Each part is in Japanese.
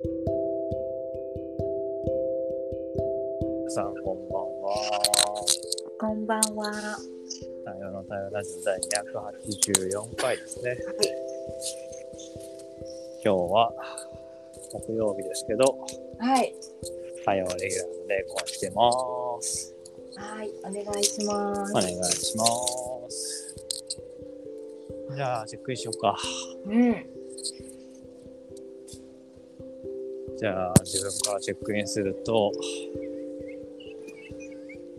皆さん、こんばんは。こんばんは。太陽の太陽ラジオ第284回ですね。今日は木曜日ですけど、はい。火曜レギュラーのレイコンしてます。はい。お願いします。お願いします。じゃあ、チェックインしようか。うん。じゃあ、自分からチェックインすると、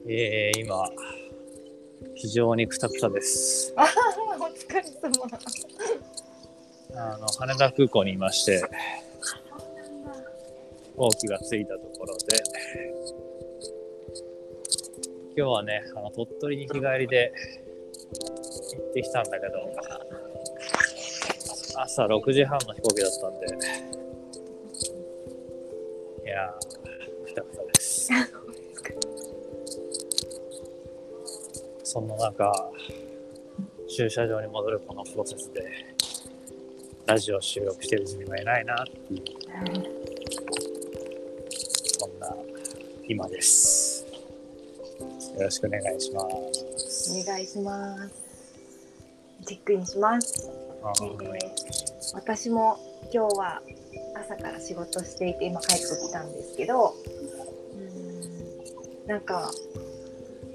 えー、今、非常にくたくたです。あお疲れ様。あの、羽田空港にいまして、飛行機が着いたところで、今日はね、あの鳥取に日帰りで行ってきたんだけど、朝6時半の飛行機だったんで、いやー、くたくたです。そんな中、駐車場に戻るこのプロセスで、ラジオ収録してる自分がいないなっていう、そんな今です。よろしくお願いします。お願いします。チェックインします。はえー私も今日は朝から仕事していて今帰ってきたんですけど、うーんなんか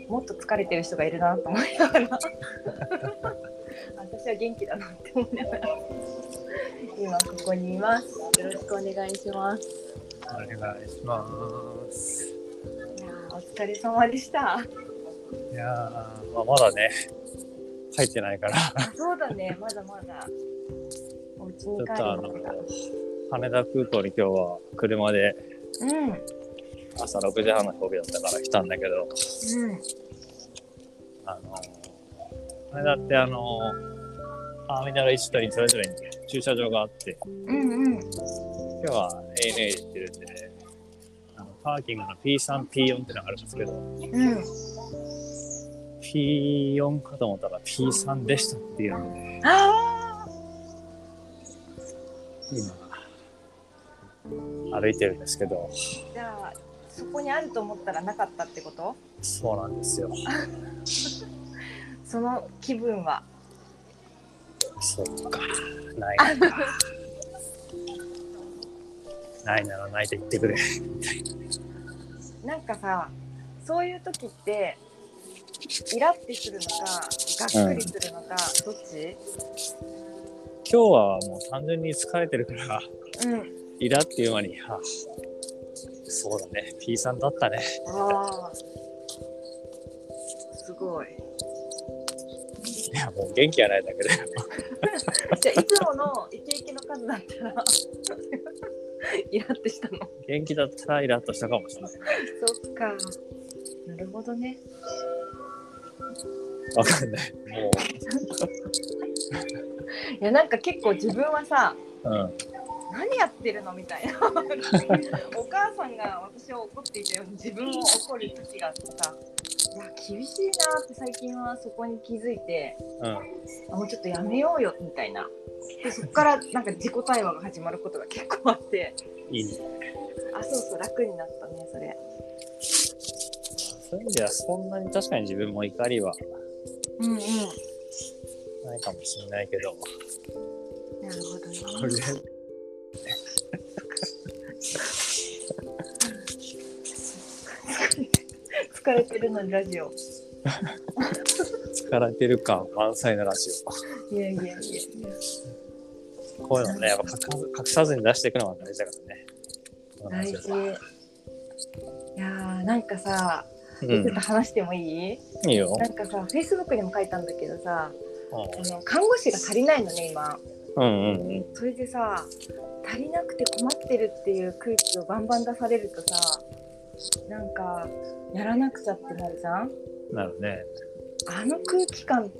もっと疲れてる人がいるなと思いながら 私は元気だなって思いながら今ここにいます。よろしくお願いします。お願いします。いやーお疲れ様でした。いやー、まあ、まだね、帰ってないから、あそうだね、まだまだ。お家に帰るのが。、羽田空港に今日は車でうん、朝6時半の飛行機だったから来たんだけど、うん、あの、羽田ってあの、ターミナル1と2それぞれに駐車場があって、うん、うん。今日は ANA で行ってるんで、ね、あのパーキングの P3、P4 ってのがあるんですけど、うん。P4 かと思ったら P3 でしたっていうので、あ今、歩いてるんですけど、あ、じゃあ、そこにあると思ったらなかったってこと？そうなんですよ。その気分は？そっか、ないのか。ないならないと言ってくれ。なんかさ、そういう時って。イラってするのか、がっくりするのか、どっち？今日はもう単純に疲れてるから、うん。イラっていう間に、あそうだね、P3 だったね。ああ。すごい。いや、もう元気がないだけだよ。じゃあ、いつものイケイケの数だったら。イラってしたの。元気だったらイラッとしたかもしれない。そっか。なるほどね。わかんない。もいやなんか結構自分はさう、うん。何やってるの？みたいな。お母さんが私を怒っていたように自分を怒る時があってさいや厳しいなって最近はそこに気づいてうん。あもうちょっとやめようよみたいな。でそこからなんか自己対話が始まることが結構あっていいね。あそうそう楽になったねそれ。そういう意味ではそんなに確かに自分も怒りはうんうん。ないかもしれないけど、なるほどね疲れてるのにラジオ疲れてる感満載のラジいやいやいやいやオ。こういうのね、やっぱ隠さずに出していくのが大事だからね。大事いやーなんかさうちょっとん。話してもいい、いいよ。なんかさ、フェイスブックにも書いたんだけどさ、うあの看護師が足りないのね、今。んうんうん。それでさ、足りなくて困ってるっていう空気をバンバン出されるとさ、なんか、やらなくちゃってなるじゃん？なるね。あの空気感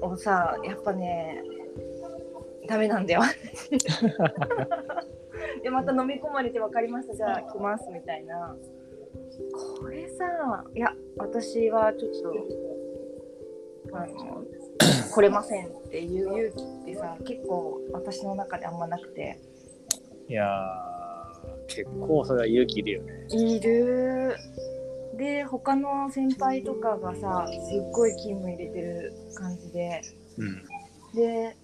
をさ、やっぱね、ダメなんだよ。で、また飲み込まれて分かりました、じゃあ来ますみたいな。これさ、いや、私はちょっと、あの、来れませんっていう勇気ってさ、結構私の中であんまなくて。いや結構それは勇気いるよね。いるで他の先輩とかがさすっごい勤務入れてる感じでうん。で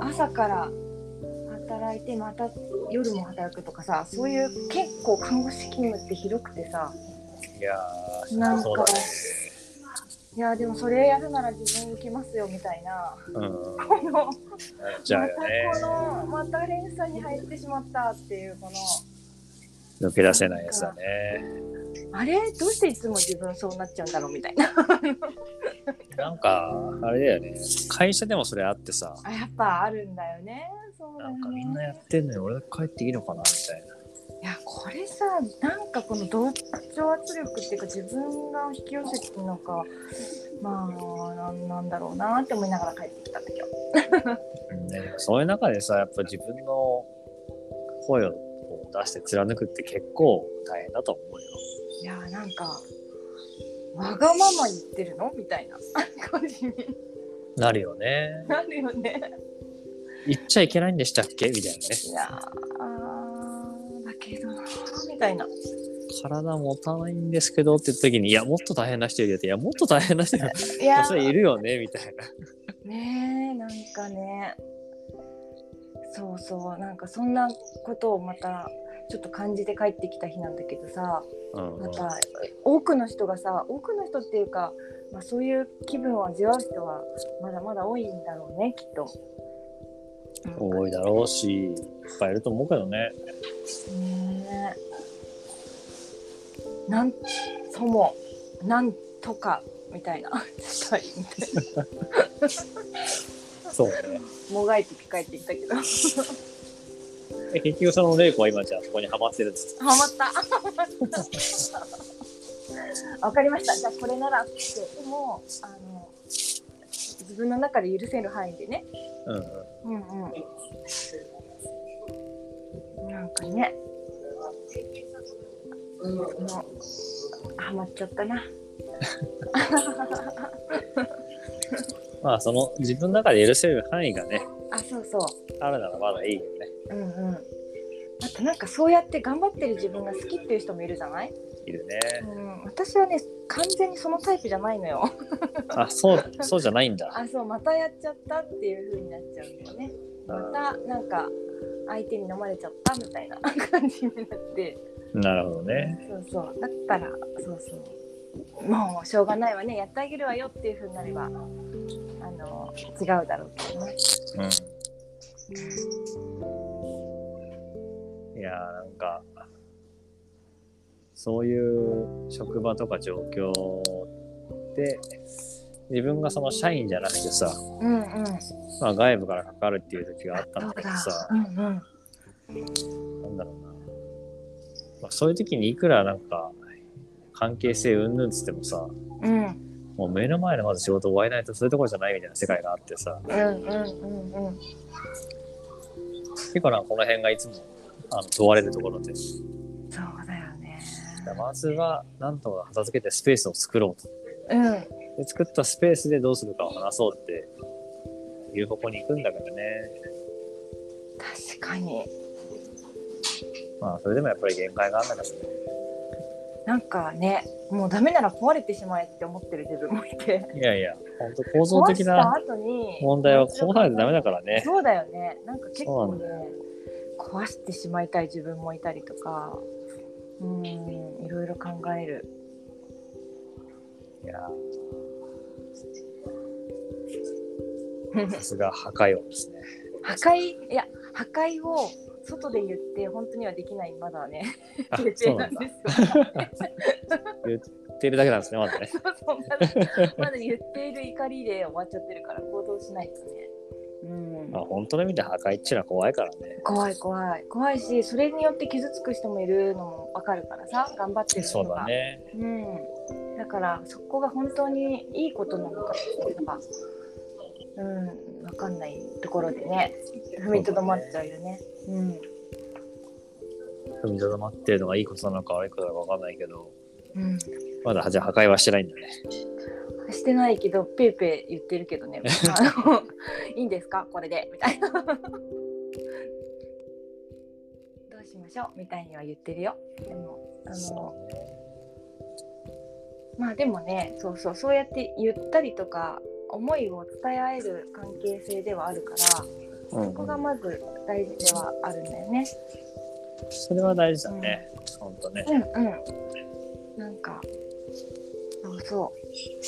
朝から働いてまた夜も働くとかさそういう結構看護師勤務って広くてさいやー、なんか。いやでもそれやるなら自分受けますよみたいなうん。このまたこね、のまた連鎖に入ってしまったっていうこの抜け出せないやつだね。あれ？どうしていつも自分そうなっちゃうんだろうみたいななんか、あれだよね。会社でもそれあってさ、あやっぱあるんだよねそうだよなんかみねんなやってんのに俺が帰っていいのかなみたいな。いやこれさなんかこの同調圧力っていうか自分が引き寄せてるのかまあなんなんだろうなって思いながら帰ってきたんだけどうんね、そういう中でさ、やっぱ自分の声を出して貫くって結構大変だと思うよ。いやなんかわがまま言ってるの？みたいな感じになるよね。なるよね言っちゃいけないんでしたっけ？みたいなね。いやけどなみたいな。体持たないんですけどって言った時に、いや、もっと大変な人いるよって、いや、もっと大変な人いるいやそれいるよねみたいな。ねえなんかね。そうそう。なんかそんなことをまたちょっと感じて帰ってきた日なんだけどさ。うんまた多くの人がさ多くの人っていうか、まあ、そういう気分を味わう人はまだまだ多いんだろうねきっと。多いだろうし、いっぱいいると思うけどね。ね。えなんともなんとかみたいな。したいみたいなそうね。もがいて帰ってきたけど。ハえ結局その玲子は今じゃあそこにハマってるんですマった。わかりました。じゃあこれならって。でもあの自分の中で許せる範囲でね。うんうん。うんうん。なんかね。もう、ハマっちゃったな。まあその自分の中で許せる範囲がね、あ、そうそう。あるならまだいいよね。うんうん。あとなんかそうやって頑張ってる自分が好きっていう人もいるじゃない、いるね。うん、私はね完全にそのタイプじゃないのよ あ、そう、そうじゃないんだ。あそうまたやっちゃったっていう風になっちゃうんだよねまたなんか相手に飲まれちゃったみたいな 感じになって。なるほどね。そうそう。だったらそうそう。もうしょうがないわね。やってあげるわよっていう風になればあの違うだろうけどね。うん。いやーなんか、そういう職場とか状況で、自分がその社員じゃなくてさ、うんうん。まあ外部からかかるっていう時があったんだけどさ、うんうんなんだろうな。まあ、そういう時にいくらなんか、関係性うんぬんつってもさ、うん。もう目の前のまず仕事終わりないとそういうところじゃないみたいな世界があってさ、うんうんうん。うん結構なこの辺がいつもあの問われるところで、そうだよね。まずはなんとか片付けてスペースを作ろうと。うんで作ったスペースでどうするかを話そうっていう方向に行くんだけどね。確かにまあそれでもやっぱり限界があるんだけどね。なんかねもうダメなら壊れてしまえって思ってる自分もいていやいや、本当構造的な問題はこうさないとダメだからね。そうだよねなんか結構ね壊してしまいたい自分もいたりとかうんいろいろ考えるいやさすが破壊王ですね。破壊いや破壊を外で言って本当にはできない。まだね。あ、決そうなんですよ。言ってるだけなんですね、まだね。そうそうまだまだ言っている怒りで終わっちゃってるから行動しないとね。うん。まあ本当の意味で破壊っちゅうのは怖いからね。怖い怖い。怖いしそれによって傷つく人もいるのも分かるからさ。頑張ってるそう人がだね。うん、だからそこが本当にいいことなのかっていうのが、うん、分かんないところでね踏みとどまっちゃうよね。うん。踏みとどまってるのがいいことなのか悪いことなのかわかんないけど、うん、まだじゃあ破壊はしてないんだね。してないけどペーペー言ってるけどね。あ のいいんですか？これで。みたいな。だうしましょう？みたいには言ってるよ。でもあそのまあでもねそうそうそうやって言ったりとか思いを伝え合える関係性ではあるからうんそこがまず大事ではあるんだよね。それは大事だね。ほんとね。うんうん。なんかそうそう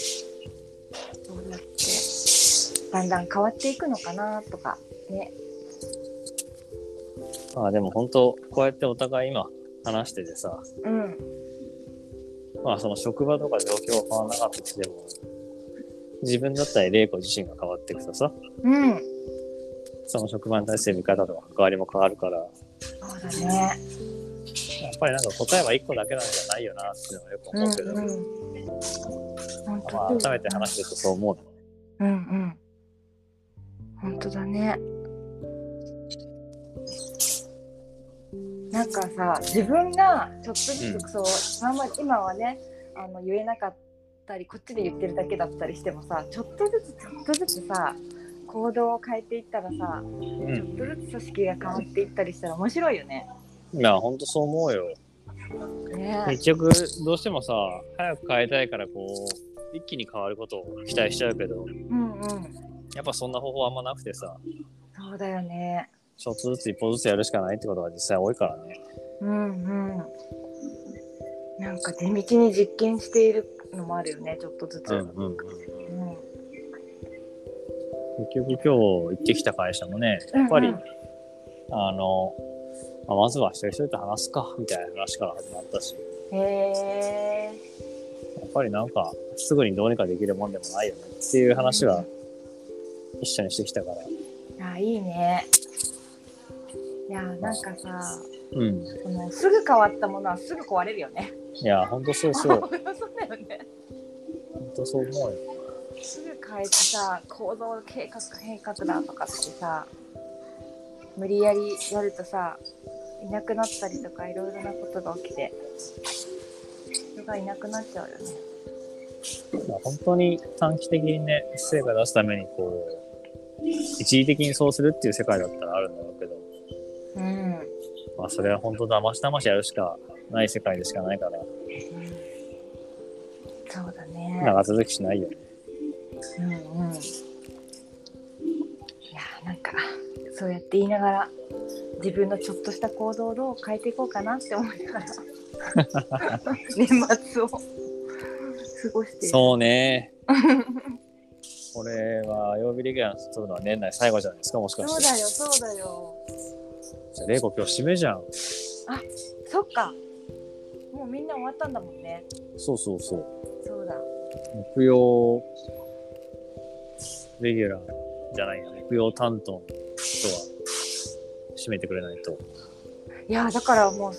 そうやってだんだん変わっていくのかなとかね。まあでも本当こうやってお互い今話しててさ、うんまあその職場とか状況は変わらなかったとしても、自分だったり玲子自身が変わっていくとさ、うんその職場に対する見方とか関わりも変わるから、そうだね。やっぱりなんか答えは一個だけなんじゃないよなっていうのはよく思うけど、うんうん。まあ改めて話してるとそう思うね。うんうん。本当だね。なんかさ、自分がちょっとずつそう、今ま今はね、あの言えなかったり、こっちで言ってるだけだったりしてもさ、ちょっとずつちょっとずつさ、行動を変えていったらさ、うちょっん。とずつ組織が変わっていったりしたら面白いよね。いや、ほんとそう思うよ。ね結局、どうしてもさ、早く変えたいからこう、一気に変わることを期待しちゃうけど、うんうん。やっぱそんな方法あんまなくてさ、そうだよね。ちょっとずつ一歩ずつやるしかないってことが実際多いからね。うんうん。なんか地道に実験しているのもあるよね、ちょっとずつ。うんうんうん。うん結局今日行ってきた会社もね、やっぱり、うんうんあの、まあまずは一人一人と話すか、みたいな話から始まったし、へえ。やっぱりなんか、すぐにどうにかできるもんでもないよねっていう話は一緒にしてきたから。あ、いいね。いや、なんかさ、うん。そのすぐ変わったものはすぐ壊れるよね。いや、ほんとそうそう。そうだよね。ほんとそう思うよ。すぐ変えてさ、行動計画変革だとかってさ、無理やりやるとさ、いなくなったりとかいろいろなことが起きて、人がいなくなっちゃうよね。まあ、本当に短期的にね、成果出すためにこう、一時的にそうするっていう世界だったらあるんだろうけど、うん。まあそれは本当だましだましやるしかない世界でしかないから、そうだね。長続きしないよね。うんうん。いやーなんかそうやって言いながら自分のちょっとした行動をどう変えていこうかなって思いながら 年末を過ごして。そうね。これは曜日レギュラーするのは年内最後じゃないですか、もしかして。そうだよそうだよ。じゃあ、玲子今日締めじゃん。そっか。もうみんな終わったんだもんね。そうそうそう。そうだ。木曜レギュラーじゃないや、木曜担当の人は締めてくれないと。いやーだからもう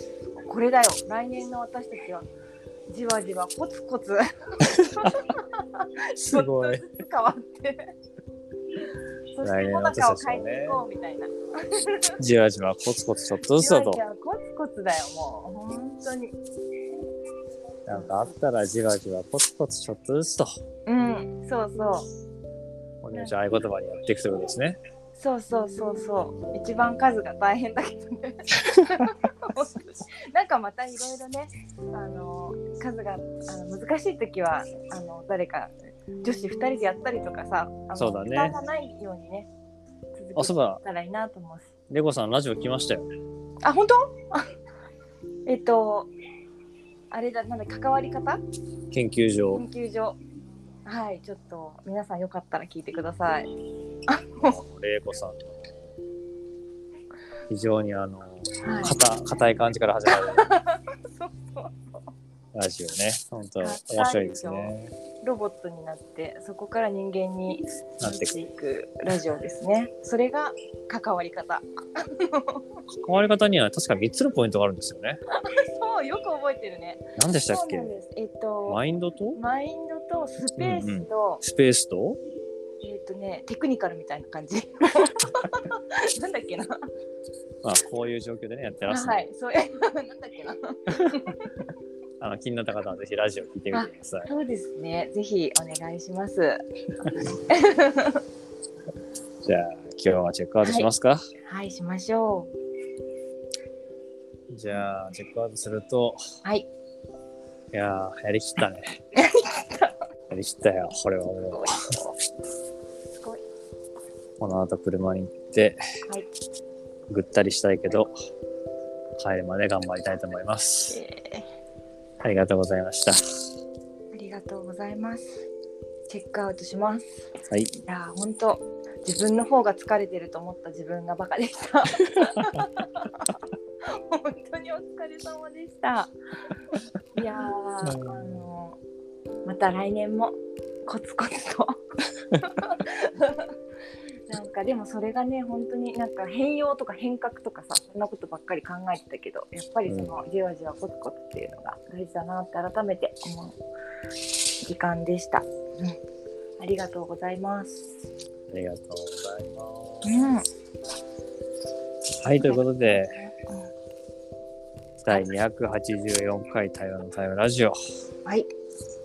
これだよ。来年の私たちはじわじわコツコツ すごい。変わって。そしてもなかを変えていこうみたいな。じわじわコツコツちょっとずつだとい。やいやコツコツだよもう本当になんかあったらじわじわコツコツちょっとずつと。うんそうそうお願いし合言葉にやっていくということですね。そうそうそうそう一番数が大変だけどね なんかまたいろいろねあの数があの難しい時はあの誰か女子2人でやったりとかさあのそうだねがないようにね続あ、そうだけ。たらいいなと思うしレゴさんラジオ来ましたよ。あ本当？あ えっとあれだなんだ関わり方？研究所。研究所。はいちょっと皆さんよかったら聞いてください。玲子さん。の非常にあのはい。硬硬い感じから始まる。ラジオね。本当面白いですね。ロボットになってそこから人間になっていく。ラジオですね。それが関わり方。関わり方には確か3つのポイントがあるんですよね。そうよく覚えてるね。何でしたっけ？えっとマインドと？マインドとスペースと、スペースと？えっとねテクニカルみたいな感じ。なんだっけな。まあこういう状況でねやってらっしゃる、はい。そう なんだっけなあの気になった方はぜひラジオ聞いてみてください。そうですねぜひお願いします じゃあ今日はチェックアウトしますか？はいしましょうじゃあ、チェックアウトすると、はい。いやー、やりきったね。やりきったよ、これはもう。すごい。この後車に行って、はい。ぐったりしたいけど、帰るまで頑張りたいと思います。えありがとうございました。ーありがとうございます。チェックアウトします。はい。いやー本当自分の方が疲れてると思った自分がバカでした。本当にお疲れ様でした。いやー、うんあのまた来年もコツコツと。なんかでもそれがね本当になんか変容とか変革とかさそんなことばっかり考えてたけどやっぱりそのじわじわコツコツっていうのが大事だなって改めて思う時間でした。うん、ありがとうございます。ありがとうございます。うん。はい、ということで、うん第284回台湾の台湾ラジオ。はい。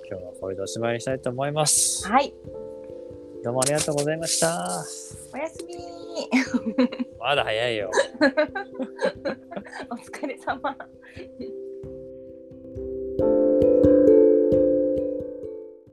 今日はこれでおしまいにしたいと思います。はい。どうもありがとうございました。おやすみ。まだ早いよ。お疲れ様。